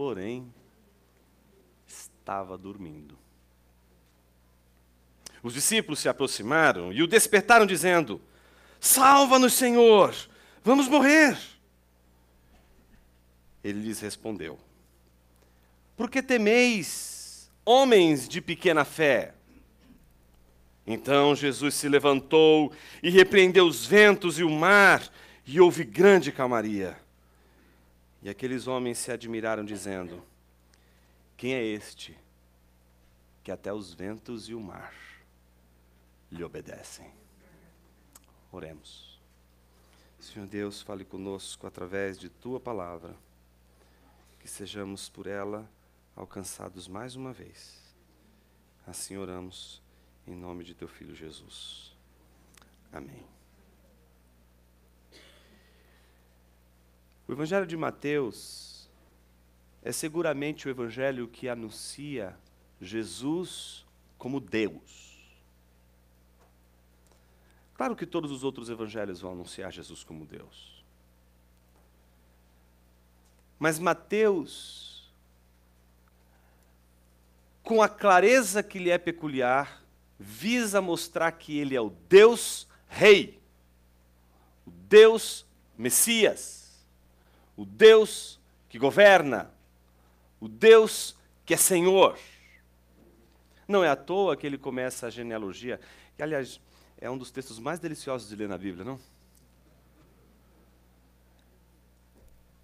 porém, estava dormindo. Os discípulos se aproximaram e o despertaram, dizendo: Salva-nos, Senhor, vamos morrer. Ele lhes respondeu: Por que temeis, homens de pequena fé? Então Jesus se levantou e repreendeu os ventos e o mar, e houve grande calmaria. E aqueles homens se admiraram, dizendo: Quem é este que até os ventos e o mar lhe obedecem? Oremos. Senhor Deus, fale conosco através de tua palavra, que sejamos por ela alcançados mais uma vez. Assim oramos em nome de teu filho Jesus. Amém. O Evangelho de Mateus é seguramente o evangelho que anuncia Jesus como Deus. Claro que todos os outros evangelhos vão anunciar Jesus como Deus. Mas Mateus, com a clareza que lhe é peculiar, visa mostrar que ele é o Deus Rei, o Deus Messias o Deus que governa, o Deus que é Senhor. Não é à toa que ele começa a genealogia, que, aliás, é um dos textos mais deliciosos de ler na Bíblia, não?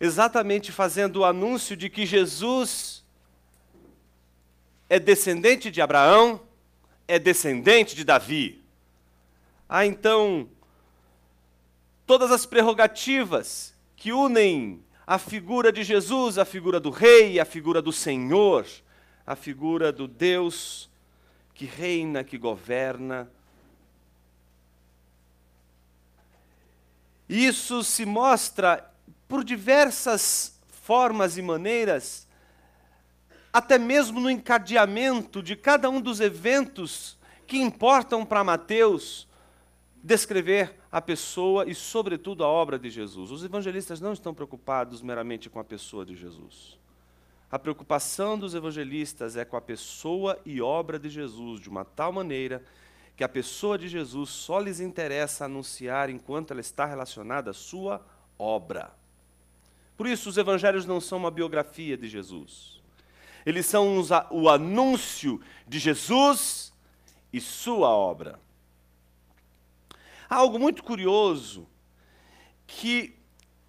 Exatamente fazendo o anúncio de que Jesus é descendente de Abraão, é descendente de Davi. Há então todas as prerrogativas que unem a figura de Jesus, a figura do Rei, a figura do Senhor, a figura do Deus que reina, que governa. Isso se mostra por diversas formas e maneiras, até mesmo no encadeamento de cada um dos eventos que importam para Mateus descrever a pessoa e, sobretudo, a obra de Jesus. Os evangelistas não estão preocupados meramente com a pessoa de Jesus. A preocupação dos evangelistas é com a pessoa e obra de Jesus, de uma tal maneira que a pessoa de Jesus só lhes interessa anunciar enquanto ela está relacionada à sua obra. Por isso, os evangelhos não são uma biografia de Jesus. Eles são o anúncio de Jesus e sua obra. Há algo muito curioso que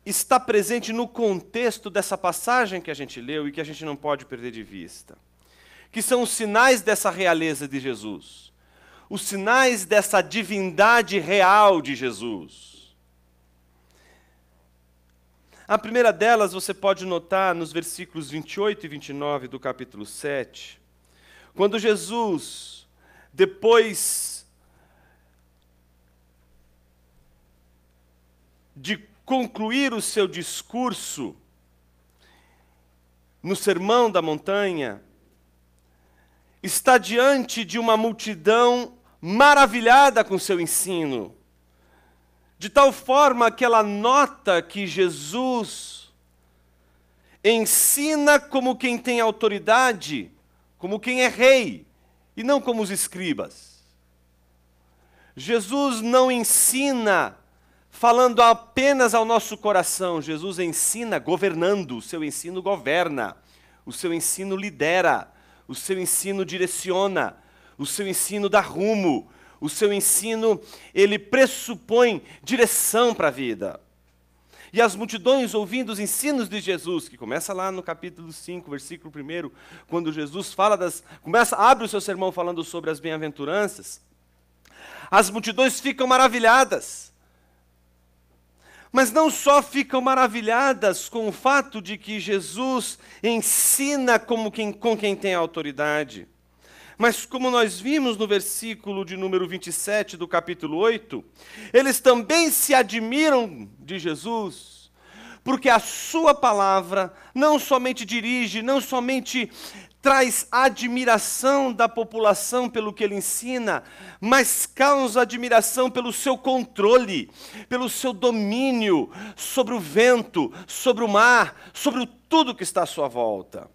está presente no contexto dessa passagem que a gente leu e que a gente não pode perder de vista, que são os sinais dessa realeza de Jesus, os sinais dessa divindade real de Jesus. A primeira delas você pode notar nos versículos 28 e 29 do capítulo 7, quando Jesus, depois de concluir o seu discurso no Sermão da Montanha, está diante de uma multidão maravilhada com seu ensino, de tal forma que ela nota que Jesus ensina como quem tem autoridade, como quem é rei, e não como os escribas. Jesus não ensina falando apenas ao nosso coração. Jesus ensina governando, o seu ensino governa, o seu ensino lidera, o seu ensino direciona, o seu ensino dá rumo, o seu ensino, ele pressupõe direção para a vida. E as multidões ouvindo os ensinos de Jesus, que começa lá no capítulo 5, versículo 1, quando Jesus fala das. começa, abre o seu sermão falando sobre as bem-aventuranças. As multidões ficam maravilhadas mas não só ficam maravilhadas com o fato de que Jesus ensina como quem, com quem tem autoridade, mas como nós vimos no versículo de número 27 do capítulo 8, eles também se admiram de Jesus, porque a sua palavra não somente dirige, não somente traz admiração da população pelo que ele ensina, mas causa admiração pelo seu controle, pelo seu domínio sobre o vento, sobre o mar, sobre tudo que está à sua volta.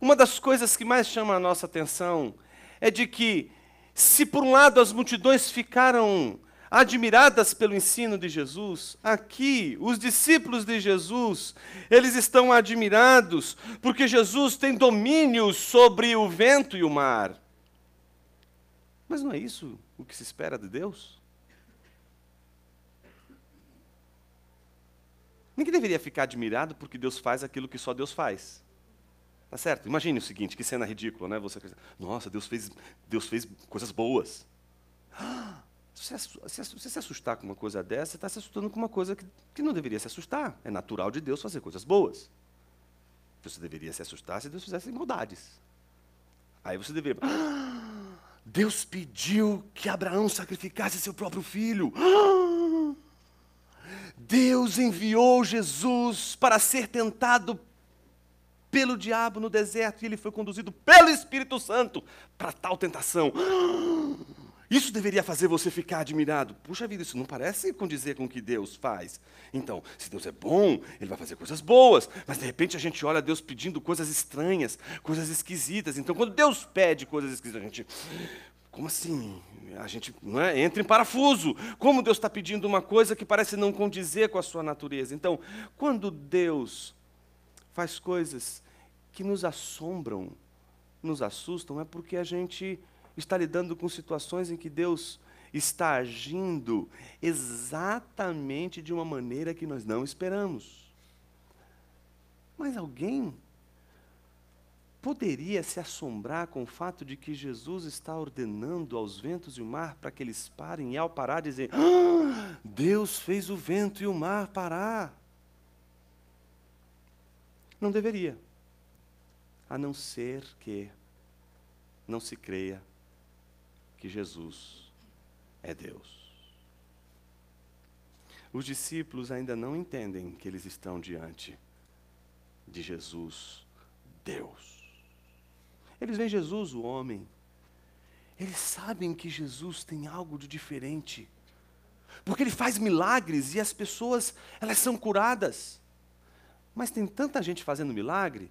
Uma das coisas que mais chama a nossa atenção é de que, se por um lado as multidões ficaram admiradas pelo ensino de Jesus, aqui os discípulos de Jesus, eles estão admirados porque Jesus tem domínio sobre o vento e o mar. Mas não é isso o que se espera de Deus? Ninguém deveria ficar admirado porque Deus faz aquilo que só Deus faz. Tá certo? Imagine o seguinte, que cena ridícula, né? Você nossa, Deus fez, Deus fez coisas boas. Se você, se assustar com uma coisa dessa, você está se assustando com uma coisa que, que não deveria se assustar. É natural de Deus fazer coisas boas. Você deveria se assustar se Deus fizesse maldades. Aí você deveria. Ah, Deus pediu que Abraão sacrificasse seu próprio filho. Ah, Deus enviou Jesus para ser tentado pelo diabo no deserto e ele foi conduzido pelo Espírito Santo para tal tentação. Ah, isso deveria fazer você ficar admirado. Puxa vida, isso não parece condizer com o que Deus faz. Então, se Deus é bom, Ele vai fazer coisas boas. Mas de repente a gente olha Deus pedindo coisas estranhas, coisas esquisitas. Então, quando Deus pede coisas esquisitas, a gente. Como assim? A gente é? entra em parafuso. Como Deus está pedindo uma coisa que parece não condizer com a sua natureza? Então, quando Deus faz coisas que nos assombram, nos assustam, é porque a gente está lidando com situações em que Deus está agindo exatamente de uma maneira que nós não esperamos. Mas alguém poderia se assombrar com o fato de que Jesus está ordenando aos ventos e o mar para que eles parem e ao parar dizer: ah, Deus fez o vento e o mar parar. Não deveria, a não ser que não se creia que Jesus é Deus. Os discípulos ainda não entendem que eles estão diante de Jesus, Deus. Eles veem Jesus, o homem. Eles sabem que Jesus tem algo de diferente. Porque ele faz milagres e as pessoas, elas são curadas. Mas tem tanta gente fazendo milagre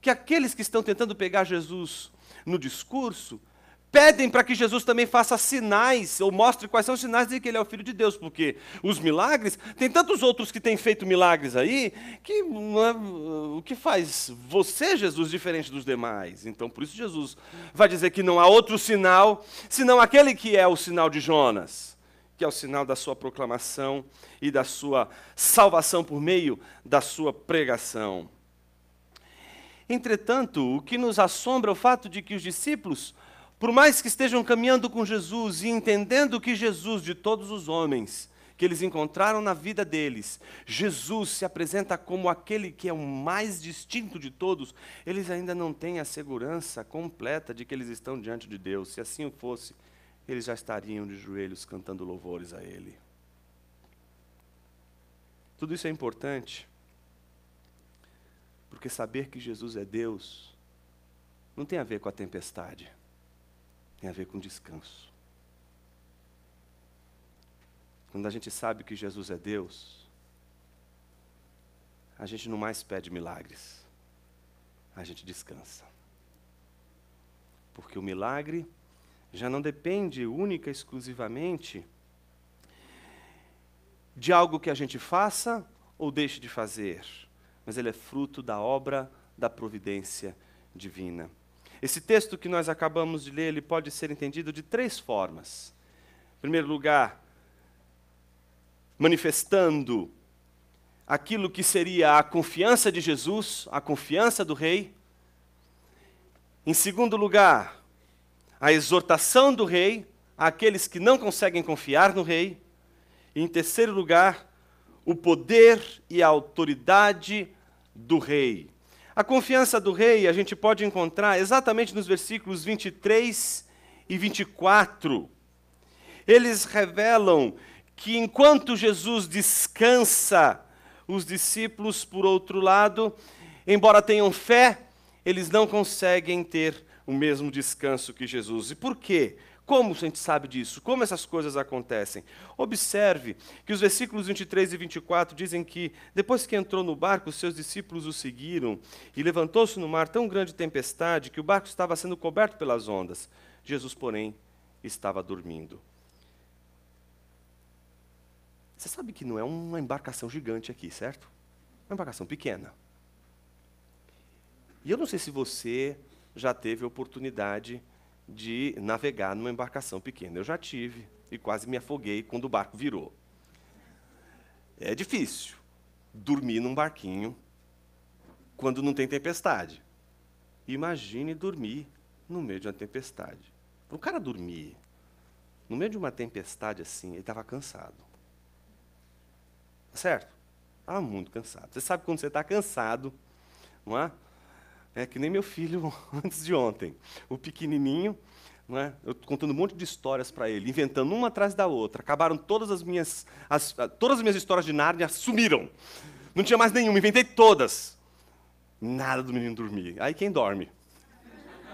que aqueles que estão tentando pegar Jesus no discurso pedem para que Jesus também faça sinais, ou mostre quais são os sinais de que ele é o Filho de Deus, porque os milagres, tem tantos outros que têm feito milagres aí, que é, o que faz você, Jesus, diferente dos demais? Então, por isso, Jesus vai dizer que não há outro sinal, senão aquele que é o sinal de Jonas, que é o sinal da sua proclamação e da sua salvação por meio da sua pregação. Entretanto, o que nos assombra é o fato de que os discípulos por mais que estejam caminhando com Jesus e entendendo que Jesus, de todos os homens que eles encontraram na vida deles, Jesus se apresenta como aquele que é o mais distinto de todos, eles ainda não têm a segurança completa de que eles estão diante de Deus. Se assim fosse, eles já estariam de joelhos cantando louvores a Ele. Tudo isso é importante, porque saber que Jesus é Deus não tem a ver com a tempestade tem a ver com descanso. Quando a gente sabe que Jesus é Deus, a gente não mais pede milagres, a gente descansa. Porque o milagre já não depende única e exclusivamente de algo que a gente faça ou deixe de fazer, mas ele é fruto da obra da providência divina. Esse texto que nós acabamos de ler, ele pode ser entendido de três formas. Em primeiro lugar, manifestando aquilo que seria a confiança de Jesus, a confiança do rei. Em segundo lugar, a exortação do rei àqueles que não conseguem confiar no rei. E em terceiro lugar, o poder e a autoridade do rei. A confiança do rei a gente pode encontrar exatamente nos versículos 23 e 24. Eles revelam que enquanto Jesus descansa, Os discípulos, por outro lado, embora tenham fé, eles não conseguem ter o mesmo descanso que Jesus. E por quê? Como a gente sabe disso? Como essas coisas acontecem? Observe que os versículos 23 e 24 dizem que, depois que entrou no barco, seus discípulos o seguiram, e levantou-se no mar tão grande tempestade que o barco estava sendo coberto pelas ondas. Jesus, porém, estava dormindo. Você sabe que não é uma embarcação gigante aqui, certo? É uma embarcação pequena. E eu não sei se você já teve a oportunidade de navegar numa embarcação pequena. Eu já tive e quase me afoguei quando o barco virou. É difícil dormir num barquinho quando não tem tempestade. Imagine dormir no meio de uma tempestade. O cara dormir no meio de uma tempestade assim, ele estava cansado. Certo? Estava muito cansado. Você sabe quando você está cansado, não é? É que nem meu filho antes de ontem. O pequenininho, não é? eu contando um monte de histórias para ele, inventando uma atrás da outra. Acabaram todas as minhas, as, todas as minhas histórias de Nárnia sumiram. Não tinha mais nenhuma, inventei todas. Nada do menino dormir. Aí quem dorme?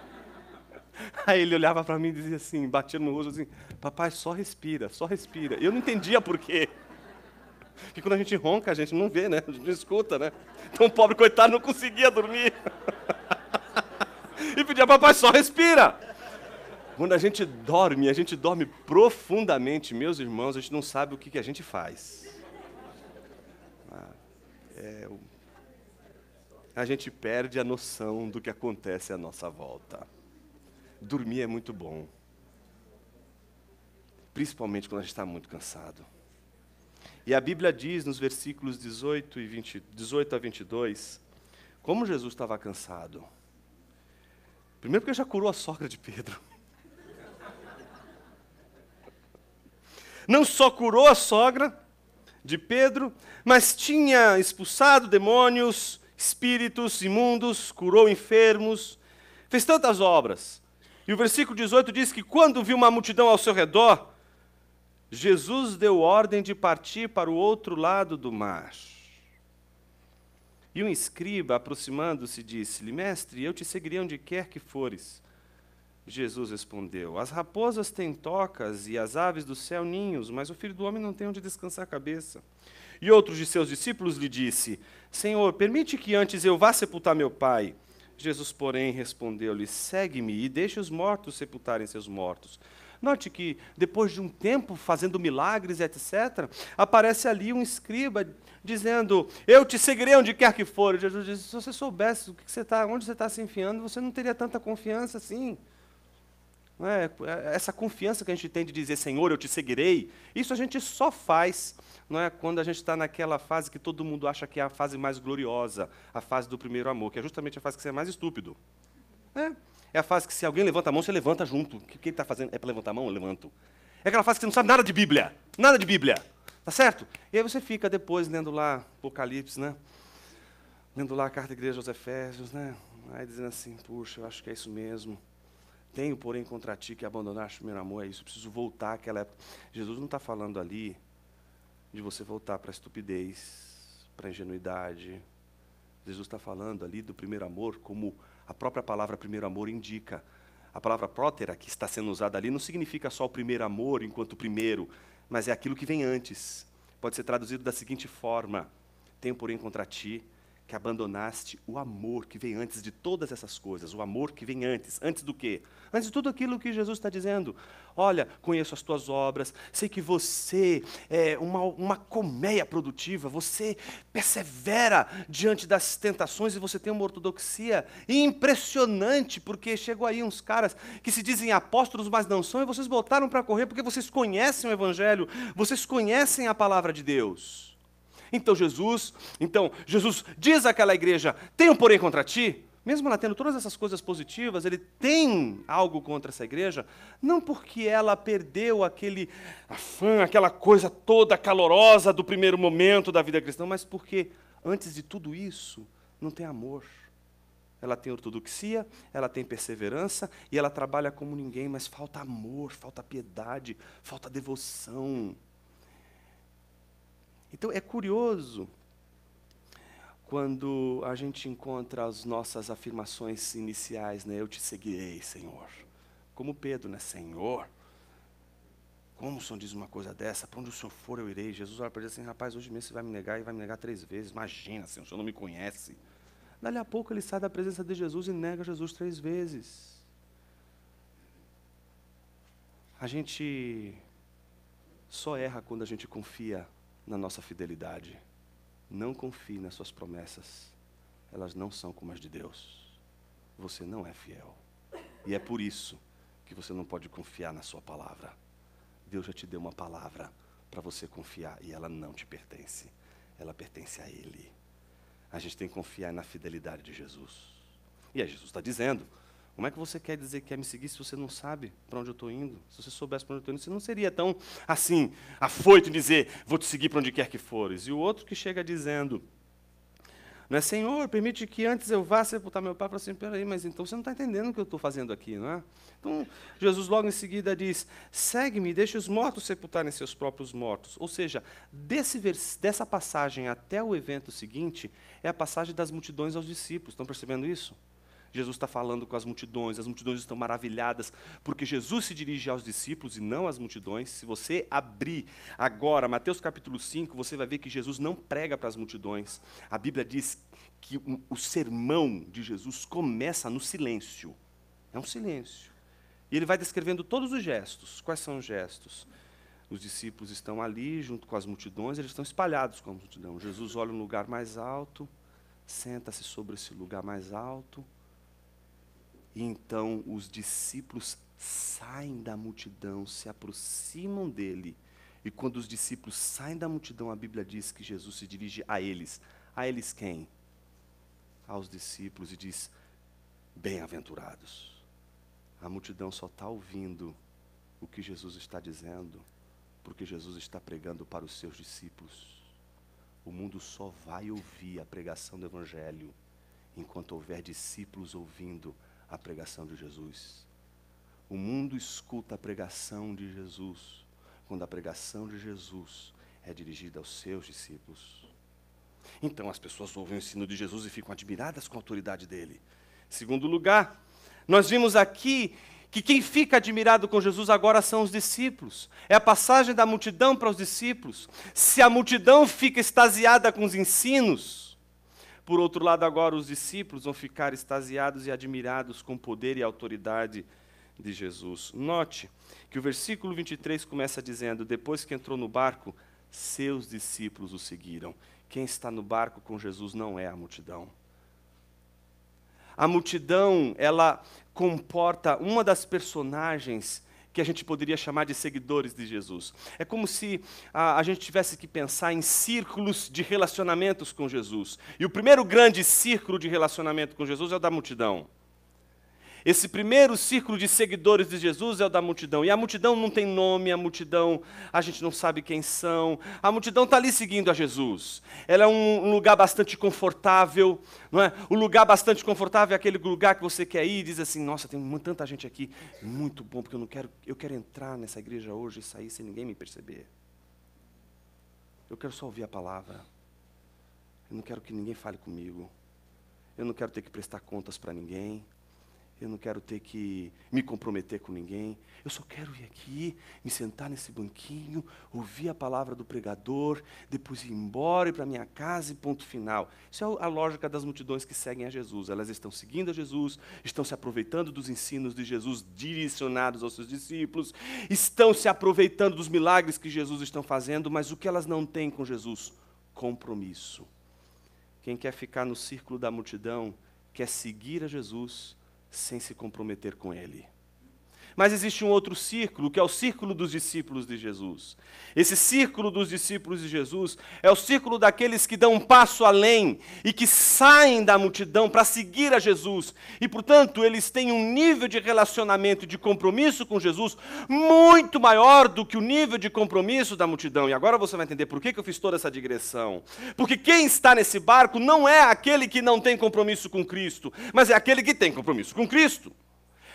Aí ele olhava para mim e dizia assim, batia no rosto assim, papai, só respira, só respira. Eu não entendia por quê. Porque quando a gente ronca, a gente não vê, né? A gente não escuta, né? Então o pobre coitado não conseguia dormir. e pedia, papai, só respira. Quando a gente dorme, a gente dorme profundamente, meus irmãos, a gente não sabe o que, que a gente faz. Ah, é, a gente perde a noção do que acontece à nossa volta. Dormir é muito bom. Principalmente quando a gente está muito cansado. E a Bíblia diz nos versículos 18, e 20, 18 a 22, como Jesus estava cansado. Primeiro porque já curou a sogra de Pedro. Não só curou a sogra de Pedro, mas tinha expulsado demônios, espíritos imundos, curou enfermos, fez tantas obras. E o versículo 18 diz que quando viu uma multidão ao seu redor, Jesus deu ordem de partir para o outro lado do mar. E um escriba, aproximando-se, disse-lhe: Mestre, eu te seguiria onde quer que fores. Jesus respondeu: As raposas têm tocas e as aves do céu ninhos, mas o filho do homem não tem onde descansar a cabeça. E outros de seus discípulos lhe disse: Senhor, permite que antes eu vá sepultar meu pai. Jesus, porém, respondeu-lhe: Segue-me e deixe os mortos sepultarem seus mortos. Note que, depois de um tempo fazendo milagres, etc., aparece ali um escriba dizendo: Eu te seguirei onde quer que for. Jesus diz: Se você soubesse o que você tá, onde você está se enfiando, você não teria tanta confiança assim. Não é? Essa confiança que a gente tem de dizer, Senhor, eu te seguirei, isso a gente só faz não é? quando a gente está naquela fase que todo mundo acha que é a fase mais gloriosa, a fase do primeiro amor, que é justamente a fase que você é mais estúpido. É. É a fase que se alguém levanta a mão, você levanta junto. O que ele está fazendo? É para levantar a mão? Eu levanto. É aquela fase que você não sabe nada de Bíblia. Nada de Bíblia. Tá certo? E aí você fica depois lendo lá Apocalipse, né? Lendo lá a carta da igreja aos Efésios, né? Aí dizendo assim, puxa, eu acho que é isso mesmo. Tenho, porém, contra ti que abandonaste o meu amor, é isso. Eu preciso voltar àquela época. Jesus não está falando ali de você voltar para a estupidez, para a ingenuidade. Jesus está falando ali do primeiro amor como a própria palavra primeiro amor indica. A palavra prótera, que está sendo usada ali, não significa só o primeiro amor enquanto primeiro, mas é aquilo que vem antes. Pode ser traduzido da seguinte forma: Tenho, porém, contra ti que abandonaste o amor que vem antes de todas essas coisas, o amor que vem antes. Antes do quê? Antes de tudo aquilo que Jesus está dizendo. Olha, conheço as tuas obras, sei que você é uma, uma colmeia produtiva, você persevera diante das tentações e você tem uma ortodoxia impressionante, porque chegou aí uns caras que se dizem apóstolos, mas não são, e vocês voltaram para correr porque vocês conhecem o Evangelho, vocês conhecem a palavra de Deus. Então Jesus, então Jesus diz àquela igreja: "Tenho porém contra ti", mesmo ela tendo todas essas coisas positivas, ele tem algo contra essa igreja, não porque ela perdeu aquele afã, aquela coisa toda calorosa do primeiro momento da vida cristã, mas porque antes de tudo isso, não tem amor. Ela tem ortodoxia, ela tem perseverança e ela trabalha como ninguém, mas falta amor, falta piedade, falta devoção. Então é curioso quando a gente encontra as nossas afirmações iniciais, né? Eu te seguirei, Senhor. Como Pedro, né? Senhor, como o Senhor diz uma coisa dessa? Para onde o Senhor for, eu irei. Jesus olha para ele assim, rapaz, hoje mesmo você vai me negar e vai me negar três vezes. Imagina, Senhor, o Senhor não me conhece. Dali a pouco ele sai da presença de Jesus e nega Jesus três vezes. A gente só erra quando a gente confia na nossa fidelidade. Não confie nas suas promessas. Elas não são como as de Deus. Você não é fiel. E é por isso que você não pode confiar na sua palavra. Deus já te deu uma palavra para você confiar e ela não te pertence. Ela pertence a Ele. A gente tem que confiar na fidelidade de Jesus. E aí Jesus está dizendo, como é que você quer dizer que quer me seguir se você não sabe para onde eu estou indo? Se você soubesse para onde eu estou indo, você não seria tão assim, afoito em dizer, vou te seguir para onde quer que fores. E o outro que chega dizendo, não é, Senhor, permite que antes eu vá sepultar meu pai, para assim, peraí, mas então você não está entendendo o que eu estou fazendo aqui, não é? Então, Jesus logo em seguida diz, segue-me, deixe os mortos sepultarem seus próprios mortos. Ou seja, desse dessa passagem até o evento seguinte, é a passagem das multidões aos discípulos. Estão percebendo isso? Jesus está falando com as multidões, as multidões estão maravilhadas, porque Jesus se dirige aos discípulos e não às multidões. Se você abrir agora Mateus capítulo 5, você vai ver que Jesus não prega para as multidões. A Bíblia diz que o sermão de Jesus começa no silêncio. É um silêncio. E ele vai descrevendo todos os gestos. Quais são os gestos? Os discípulos estão ali junto com as multidões, eles estão espalhados com a multidão. Jesus olha um lugar mais alto, senta-se sobre esse lugar mais alto e então os discípulos saem da multidão, se aproximam dele. E quando os discípulos saem da multidão, a Bíblia diz que Jesus se dirige a eles. A eles quem? Aos discípulos e diz: Bem-aventurados. A multidão só está ouvindo o que Jesus está dizendo, porque Jesus está pregando para os seus discípulos. O mundo só vai ouvir a pregação do Evangelho enquanto houver discípulos ouvindo a pregação de Jesus. O mundo escuta a pregação de Jesus quando a pregação de Jesus é dirigida aos seus discípulos. Então as pessoas ouvem o ensino de Jesus e ficam admiradas com a autoridade dele. Segundo lugar, nós vimos aqui que quem fica admirado com Jesus agora são os discípulos. É a passagem da multidão para os discípulos. Se a multidão fica extasiada com os ensinos, por outro lado, agora os discípulos vão ficar extasiados e admirados com o poder e autoridade de Jesus. Note que o versículo 23 começa dizendo: Depois que entrou no barco, seus discípulos o seguiram. Quem está no barco com Jesus não é a multidão. A multidão, ela comporta uma das personagens que a gente poderia chamar de seguidores de Jesus. É como se a, a, gente tivesse que pensar em círculos de relacionamentos com Jesus. E o primeiro grande círculo de relacionamento com Jesus é o da multidão. Esse primeiro círculo de seguidores de Jesus é o da multidão. E a multidão não tem nome, a multidão, a gente não sabe quem são. A multidão está ali seguindo a Jesus. Ela é um lugar bastante confortável, não é? O lugar bastante confortável é aquele lugar que você quer ir e diz assim: Nossa, tem tanta gente aqui, muito bom, porque eu não quero, eu quero entrar nessa igreja hoje e sair sem ninguém me perceber. Eu quero só ouvir a palavra. Eu não quero que ninguém fale comigo. Eu não quero ter que prestar contas para ninguém. Eu não quero ter que me comprometer com ninguém. Eu só quero ir aqui, me sentar nesse banquinho, ouvir a palavra do pregador, depois ir embora, ir para minha casa e ponto final. Isso é a lógica das multidões que seguem a Jesus. Elas estão seguindo a Jesus, estão se aproveitando dos ensinos de Jesus direcionados aos seus discípulos, estão se aproveitando dos milagres que Jesus está fazendo, mas o que elas não têm com Jesus? Compromisso. Quem quer ficar no círculo da multidão, quer seguir a Jesus, sem se comprometer com Ele. Mas existe um outro círculo, que é o círculo dos discípulos de Jesus. Esse círculo dos discípulos de Jesus é o círculo daqueles que dão um passo além e que saem da multidão para seguir a Jesus. E, portanto, eles têm um nível de relacionamento e de compromisso com Jesus muito maior do que o nível de compromisso da multidão. E agora você vai entender por que eu fiz toda essa digressão. Porque quem está nesse barco não é aquele que não tem compromisso com Cristo, mas é aquele que tem compromisso com Cristo.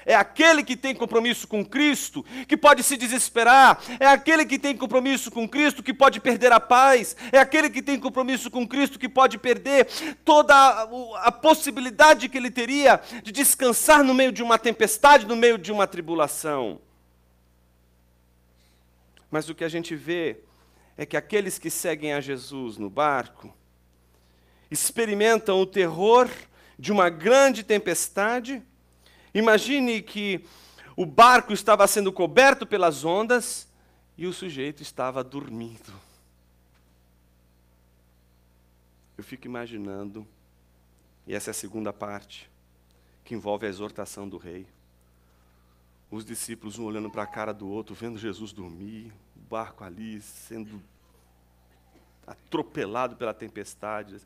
É aquele que tem compromisso com Cristo, que pode se desesperar. É aquele que tem compromisso com Cristo, que pode perder a paz. É aquele que tem compromisso com Cristo, que pode perder toda a, a possibilidade que ele teria de descansar no meio de uma tempestade, no meio de uma tribulação. Mas o que a gente vê é que aqueles que seguem a Jesus no barco experimentam o terror de uma grande tempestade Imagine que o barco estava sendo coberto pelas ondas e o sujeito estava dormindo. Eu fico imaginando, e essa é a segunda parte, que envolve a exortação do rei. Os discípulos um olhando para a cara do outro, vendo Jesus dormir, o barco ali sendo atropelado pela tempestade.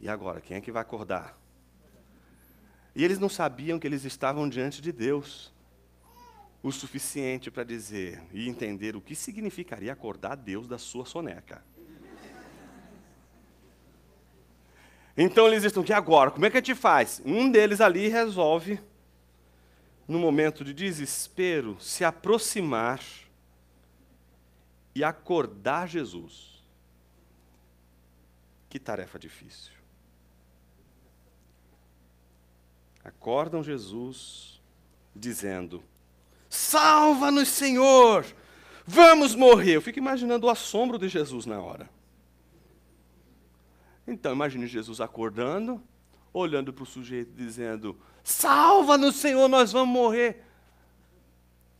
E agora, quem é que vai acordar? E eles não sabiam que eles estavam diante de Deus o suficiente para dizer e entender o que significaria acordar Deus da sua soneca. Então eles estão aqui agora, como é que a gente faz? Um deles ali resolve, no momento de desespero, se aproximar e acordar Jesus. Que tarefa difícil. Acordam Jesus, dizendo: Salva-nos, Senhor! Vamos morrer. Eu fico imaginando o assombro de Jesus na hora. Então, imagine Jesus acordando, olhando para o sujeito, dizendo: Salva-nos, Senhor, nós vamos morrer.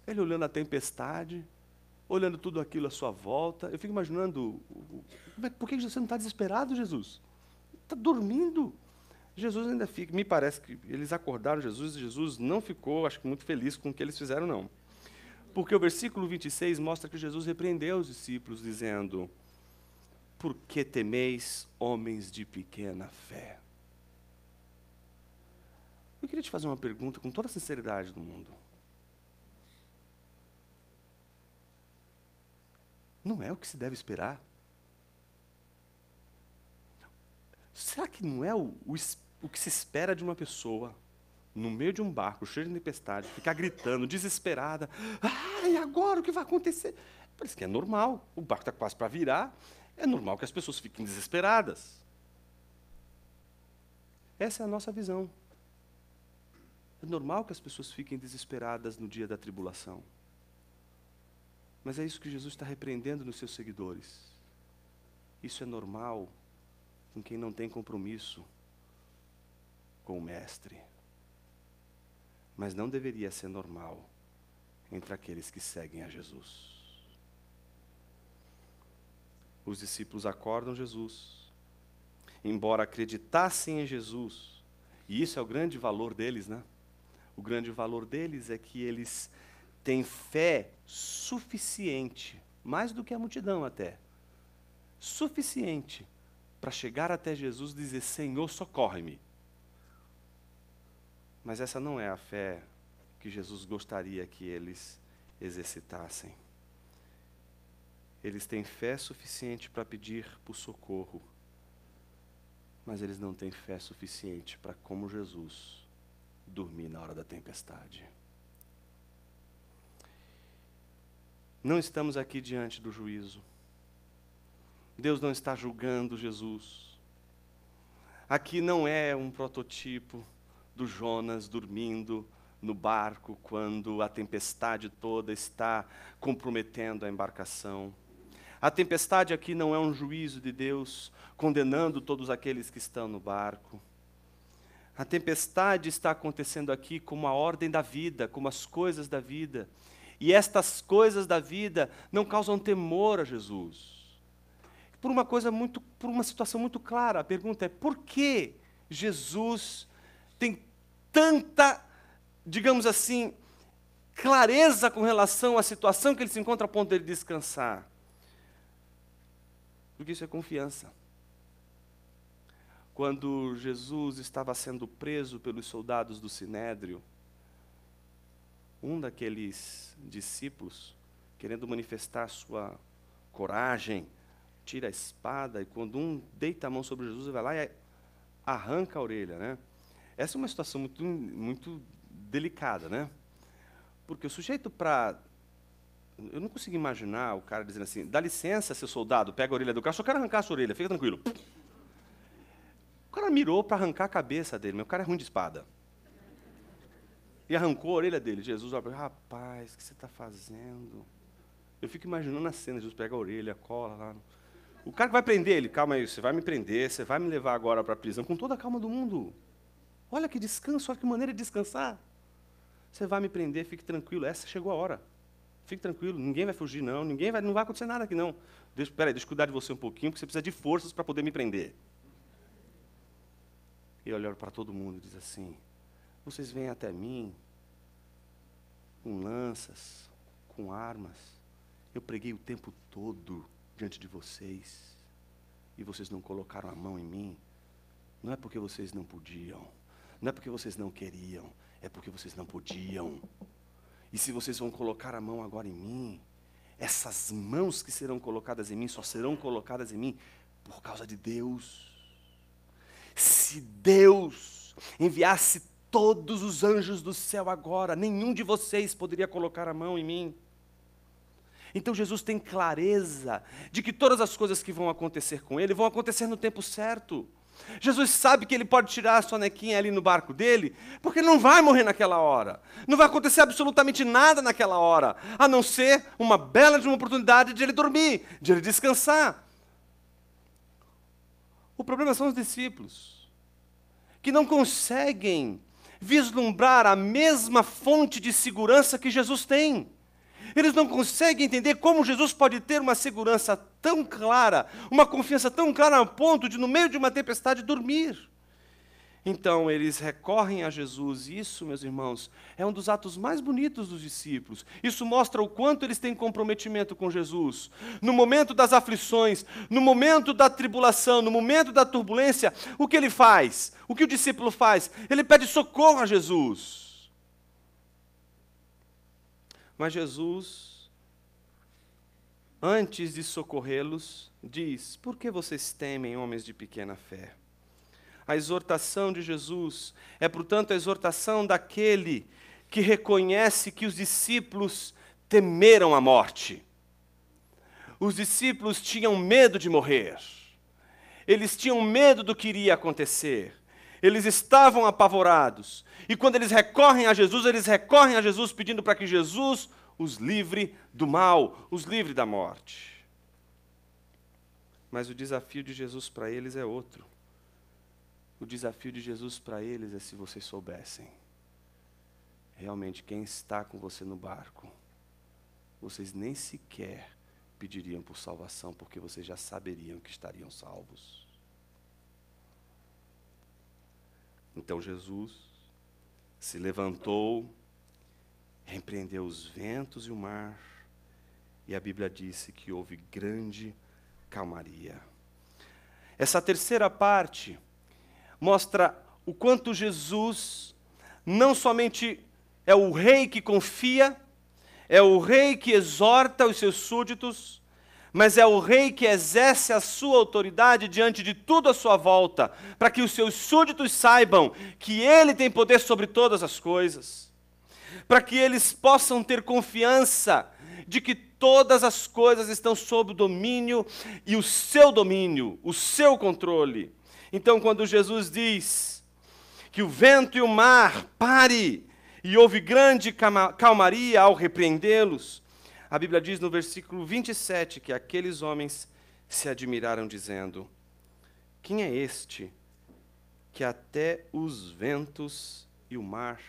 Ele olhando a tempestade, olhando tudo aquilo à sua volta. Eu fico imaginando: por que você não está desesperado, Jesus? Está dormindo. Jesus ainda fica, me parece que eles acordaram Jesus e Jesus não ficou, acho que muito feliz com o que eles fizeram, não. Porque o versículo 26 mostra que Jesus repreendeu os discípulos, dizendo: Por que temeis, homens de pequena fé? Eu queria te fazer uma pergunta com toda a sinceridade do mundo. Não é o que se deve esperar? Será que não é o, o espírito? O que se espera de uma pessoa no meio de um barco cheio de tempestade, ficar gritando, desesperada. Ah, e agora o que vai acontecer? Parece que é normal. O barco está quase para virar. É normal que as pessoas fiquem desesperadas. Essa é a nossa visão. É normal que as pessoas fiquem desesperadas no dia da tribulação. Mas é isso que Jesus está repreendendo nos seus seguidores. Isso é normal com quem não tem compromisso com o Mestre. Mas não deveria ser normal entre aqueles que seguem a Jesus. Os discípulos acordam Jesus, embora acreditassem em Jesus, e isso é o grande valor deles, né? O grande valor deles é que eles têm fé suficiente, mais do que a multidão até, suficiente para chegar até Jesus e dizer: Senhor, socorre-me. Mas essa não é a fé que Jesus gostaria que eles exercitassem. Eles têm fé suficiente para pedir por socorro, mas eles não têm fé suficiente para, como Jesus, dormir na hora da tempestade. Não estamos aqui diante do juízo. Deus não está julgando Jesus. Aqui não é um prototipo do Jonas dormindo no barco quando a tempestade toda está comprometendo a embarcação. A tempestade aqui não é um juízo de Deus condenando todos aqueles que estão no barco. A tempestade está acontecendo aqui como a ordem da vida, como as coisas da vida. E estas coisas da vida não causam temor a Jesus. Por uma coisa muito, por uma situação muito clara, a pergunta é: por que Jesus tem tanta, digamos assim, clareza com relação à situação que ele se encontra a ponto de descansar? Porque isso é confiança. Quando Jesus estava sendo preso pelos soldados do Sinédrio, um daqueles discípulos, querendo manifestar sua coragem, tira a espada e quando um deita a mão sobre Jesus, vai lá e arranca a orelha, né? Essa é uma situação muito, muito delicada, né? Porque o sujeito para eu não consigo imaginar o cara dizendo assim: dá licença, seu soldado, pega a orelha do cara, só quero arrancar a sua orelha, fica tranquilo. O cara mirou para arrancar a cabeça dele, meu cara é ruim de espada. E arrancou a orelha dele. Jesus olha rapaz, o que você está fazendo? Eu fico imaginando a cena, Jesus pega a orelha, cola lá. O cara que vai prender ele, calma aí, você vai me prender, você vai me levar agora para a prisão, com toda a calma do mundo. Olha que descanso, olha que maneira de descansar. Você vai me prender, fique tranquilo, essa chegou a hora. Fique tranquilo, ninguém vai fugir, não, ninguém vai, não vai acontecer nada aqui, não. Deixa, peraí, deixa eu cuidar de você um pouquinho, porque você precisa de forças para poder me prender. E olha para todo mundo e diz assim: Vocês vêm até mim com lanças, com armas. Eu preguei o tempo todo diante de vocês e vocês não colocaram a mão em mim. Não é porque vocês não podiam, não é porque vocês não queriam, é porque vocês não podiam. E se vocês vão colocar a mão agora em mim, essas mãos que serão colocadas em mim só serão colocadas em mim por causa de Deus. Se Deus enviasse todos os anjos do céu agora, nenhum de vocês poderia colocar a mão em mim. Então Jesus tem clareza de que todas as coisas que vão acontecer com ele vão acontecer no tempo certo. Jesus sabe que ele pode tirar a sonequinha ali no barco dele, porque ele não vai morrer naquela hora. Não vai acontecer absolutamente nada naquela hora, a não ser uma bela de uma oportunidade de ele dormir, de ele descansar. O problema são os discípulos, que não conseguem vislumbrar a mesma fonte de segurança que Jesus tem. Eles não conseguem entender como Jesus pode ter uma segurança tão clara, uma confiança tão clara a ponto de, no meio de uma tempestade, dormir. Então eles recorrem a Jesus, e isso, meus irmãos, é um dos atos mais bonitos dos discípulos. Isso mostra o quanto eles têm comprometimento com Jesus. No momento das aflições, no momento da tribulação, no momento da turbulência, o que ele faz? O que o discípulo faz? Ele pede socorro a Jesus. Mas Jesus, antes de socorrê-los, diz: Por que vocês temem, homens de pequena fé? A exortação de Jesus é, portanto, a exortação daquele que reconhece que os discípulos temeram a morte. Os discípulos tinham medo de morrer. Eles tinham medo do que iria acontecer. Eles estavam apavorados. E quando eles recorrem a Jesus, eles recorrem a Jesus pedindo para que Jesus os livre do mal, os livre da morte. Mas o desafio de Jesus para eles é outro. O desafio de Jesus para eles é se vocês soubessem realmente quem está com você no barco, vocês nem sequer pediriam por salvação, porque vocês já saberiam que estariam salvos. Então Jesus se levantou, repreendeu os ventos e o mar, e a Bíblia disse que houve grande calmaria. Essa terceira parte mostra o quanto Jesus não somente é o rei que confia, é o rei que exorta os seus súditos, mas é o rei que exerce a sua autoridade diante de tudo à sua volta, para que os seus súditos saibam que ele tem poder sobre todas as coisas, para que eles possam ter confiança de que todas as coisas estão sob o domínio e o seu domínio, o seu controle. Então, quando Jesus diz que o vento e o mar pare, e houve grande calmaria ao repreendê-los, a Bíblia diz no versículo 27 que aqueles homens se admiraram, dizendo: Quem é este que até os ventos e o mar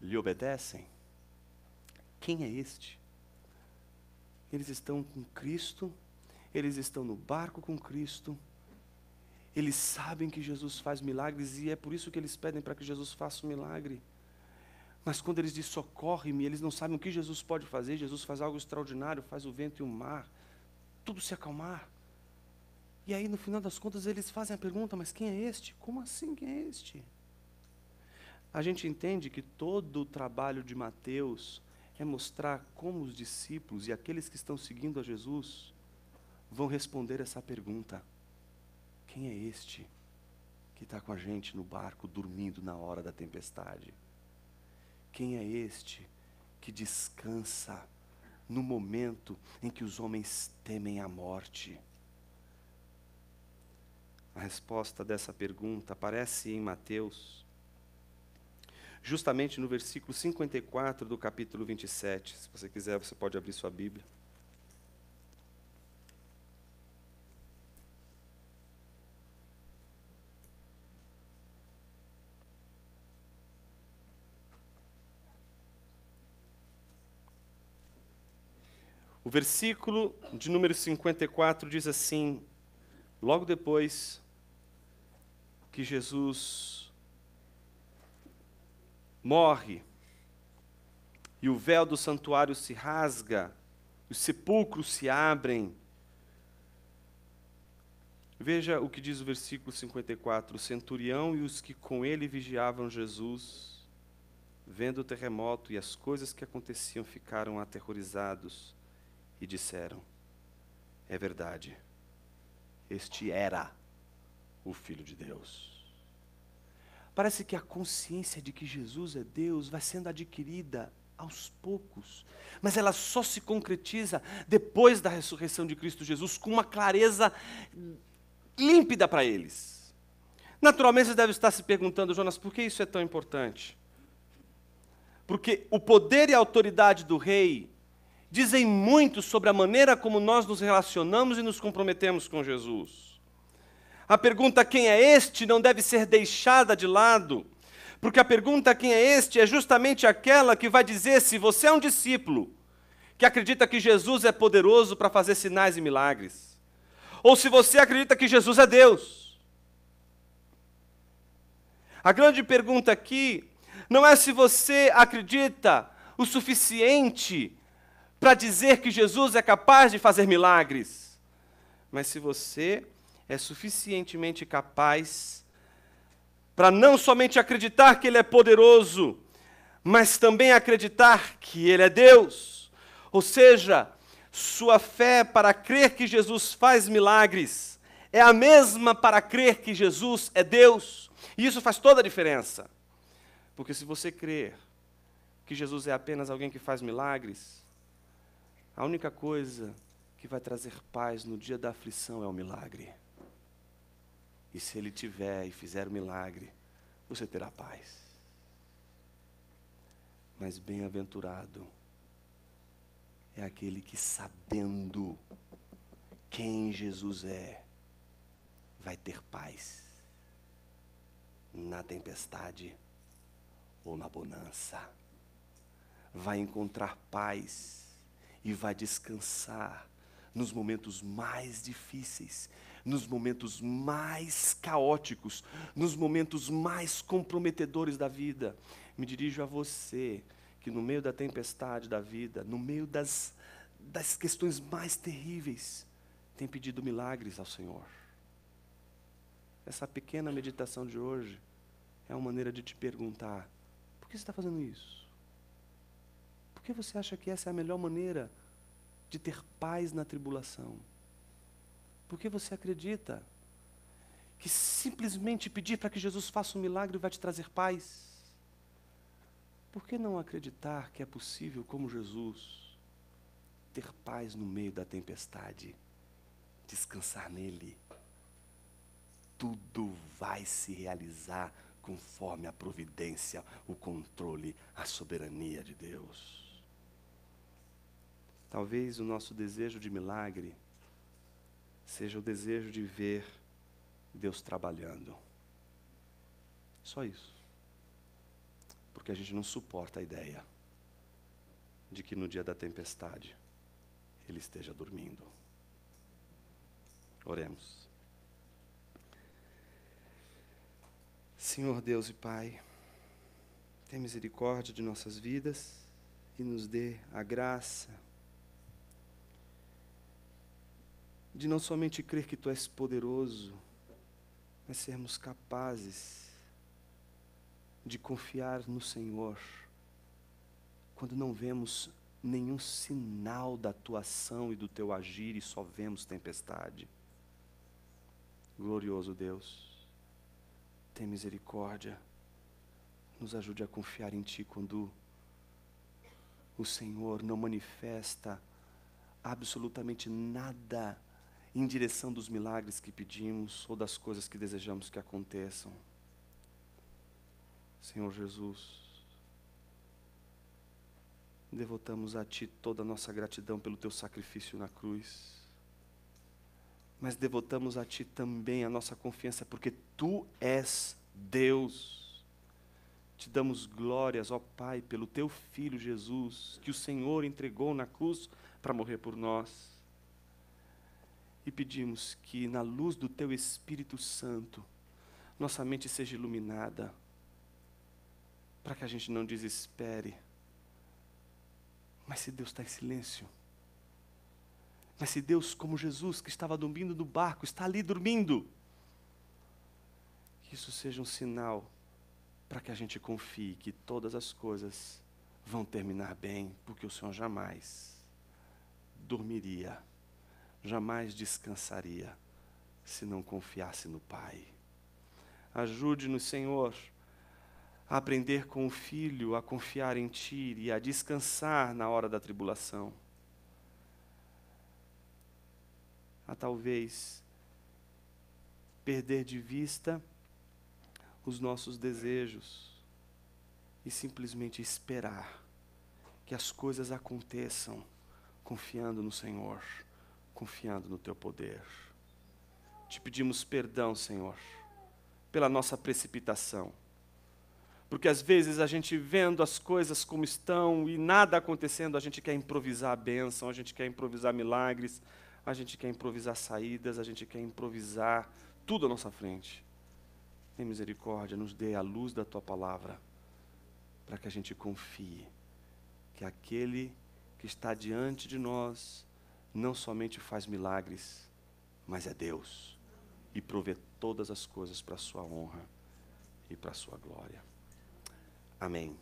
lhe obedecem? Quem é este? Eles estão com Cristo, eles estão no barco com Cristo, eles sabem que Jesus faz milagres e é por isso que eles pedem para que Jesus faça um milagre. Mas quando eles dizem socorre-me, eles não sabem o que Jesus pode fazer. Jesus faz algo extraordinário, faz o vento e o mar, tudo se acalmar. E aí, no final das contas, eles fazem a pergunta: mas quem é este? Como assim quem é este? A gente entende que todo o trabalho de Mateus é mostrar como os discípulos e aqueles que estão seguindo a Jesus vão responder essa pergunta: quem é este que está com a gente no barco dormindo na hora da tempestade? Quem é este que descansa no momento em que os homens temem a morte? A resposta dessa pergunta aparece em Mateus, justamente no versículo 54 do capítulo 27. Se você quiser, você pode abrir sua Bíblia. O versículo de número 54 diz assim: logo depois que Jesus morre e o véu do santuário se rasga, os sepulcros se abrem. Veja o que diz o versículo 54: O centurião e os que com ele vigiavam Jesus, vendo o terremoto e as coisas que aconteciam, ficaram aterrorizados e disseram: É verdade, este era o Filho de Deus. Parece que a consciência de que Jesus é Deus vai sendo adquirida aos poucos, mas ela só se concretiza depois da ressurreição de Cristo Jesus com uma clareza límpida para eles. Naturalmente, você deve estar se perguntando, Jonas, por que isso é tão importante? Porque o poder e a autoridade do rei dizem muito sobre a maneira como nós nos relacionamos e nos comprometemos com Jesus. A pergunta quem é este não deve ser deixada de lado, porque a pergunta quem é este é justamente aquela que vai dizer se você é um discípulo que acredita que Jesus é poderoso para fazer sinais e milagres, ou se você acredita que Jesus é Deus. A grande pergunta aqui não é se você acredita o suficiente para dizer que Jesus é capaz de fazer milagres. Mas se você é suficientemente capaz para não somente acreditar que Ele é poderoso, mas também acreditar que Ele é Deus, ou seja, sua fé para crer que Jesus faz milagres é a mesma para crer que Jesus é Deus, e isso faz toda a diferença. Porque se você crer que Jesus é apenas alguém que faz milagres, a única coisa que vai trazer paz no dia da aflição é o milagre. E se ele tiver e fizer o milagre, você terá paz. Mas bem-aventurado é aquele que, sabendo quem Jesus é, vai ter paz na tempestade ou na bonança. Vai encontrar paz e vai descansar nos momentos mais difíceis, nos momentos mais caóticos, nos momentos mais comprometedores da vida. Me dirijo a você que no meio da tempestade da vida, no meio das, das questões mais terríveis, tem pedido milagres ao Senhor. Essa pequena meditação de hoje é uma maneira de te perguntar: por que você está fazendo isso? Por que você acha que essa é a melhor maneira de ter paz na tribulação? Por que você acredita que simplesmente pedir para que Jesus faça um milagre vai te trazer paz? Por que não acreditar que é possível, como Jesus, ter paz no meio da tempestade, descansar nele? Tudo vai se realizar conforme a providência, o controle, a soberania de Deus. Talvez o nosso desejo de milagre seja o desejo de ver Deus trabalhando. Só isso. Porque a gente não suporta a ideia de que no dia da tempestade Ele esteja dormindo. Oremos. Senhor Deus e Pai, tem misericórdia de nossas vidas e nos dê a graça de não somente crer que Tu és poderoso, mas sermos capazes de confiar no Senhor quando não vemos nenhum sinal da tua ação e do teu agir e só vemos tempestade. Glorioso Deus, tem misericórdia, nos ajude a confiar em Ti quando o Senhor não manifesta absolutamente nada em direção dos milagres que pedimos ou das coisas que desejamos que aconteçam. Senhor Jesus, devotamos a Ti toda a nossa gratidão pelo Teu sacrifício na cruz, mas devotamos a Ti também a nossa confiança, porque Tu és Deus. Te damos glórias, ó Pai, pelo Teu Filho Jesus, que o Senhor entregou na cruz para morrer por nós. E pedimos que, na luz do Teu Espírito Santo, nossa mente seja iluminada, para que a gente não desespere. Mas se Deus está em silêncio, mas se Deus, como Jesus, que estava dormindo no barco, está ali dormindo, que isso seja um sinal para que a gente confie que todas as coisas vão terminar bem, porque o Senhor jamais dormiria, jamais descansaria, se não confiasse no Pai. Ajude-nos, Senhor, a aprender com o Filho a confiar em Ti e a descansar na hora da tribulação. A talvez perder de vista os nossos desejos e simplesmente esperar que as coisas aconteçam confiando no Senhor, confiando no Teu poder. Te pedimos perdão, Senhor, pela nossa precipitação porque às vezes a gente vendo as coisas como estão e nada acontecendo, a gente quer improvisar a bênção, a gente quer improvisar milagres, a gente quer improvisar saídas, a gente quer improvisar tudo à nossa frente. Tem misericórdia, nos dê a luz da tua palavra, para que a gente confie que aquele que está diante de nós não somente faz milagres, mas é Deus e provê todas as coisas para a sua honra e para a sua glória. Amém.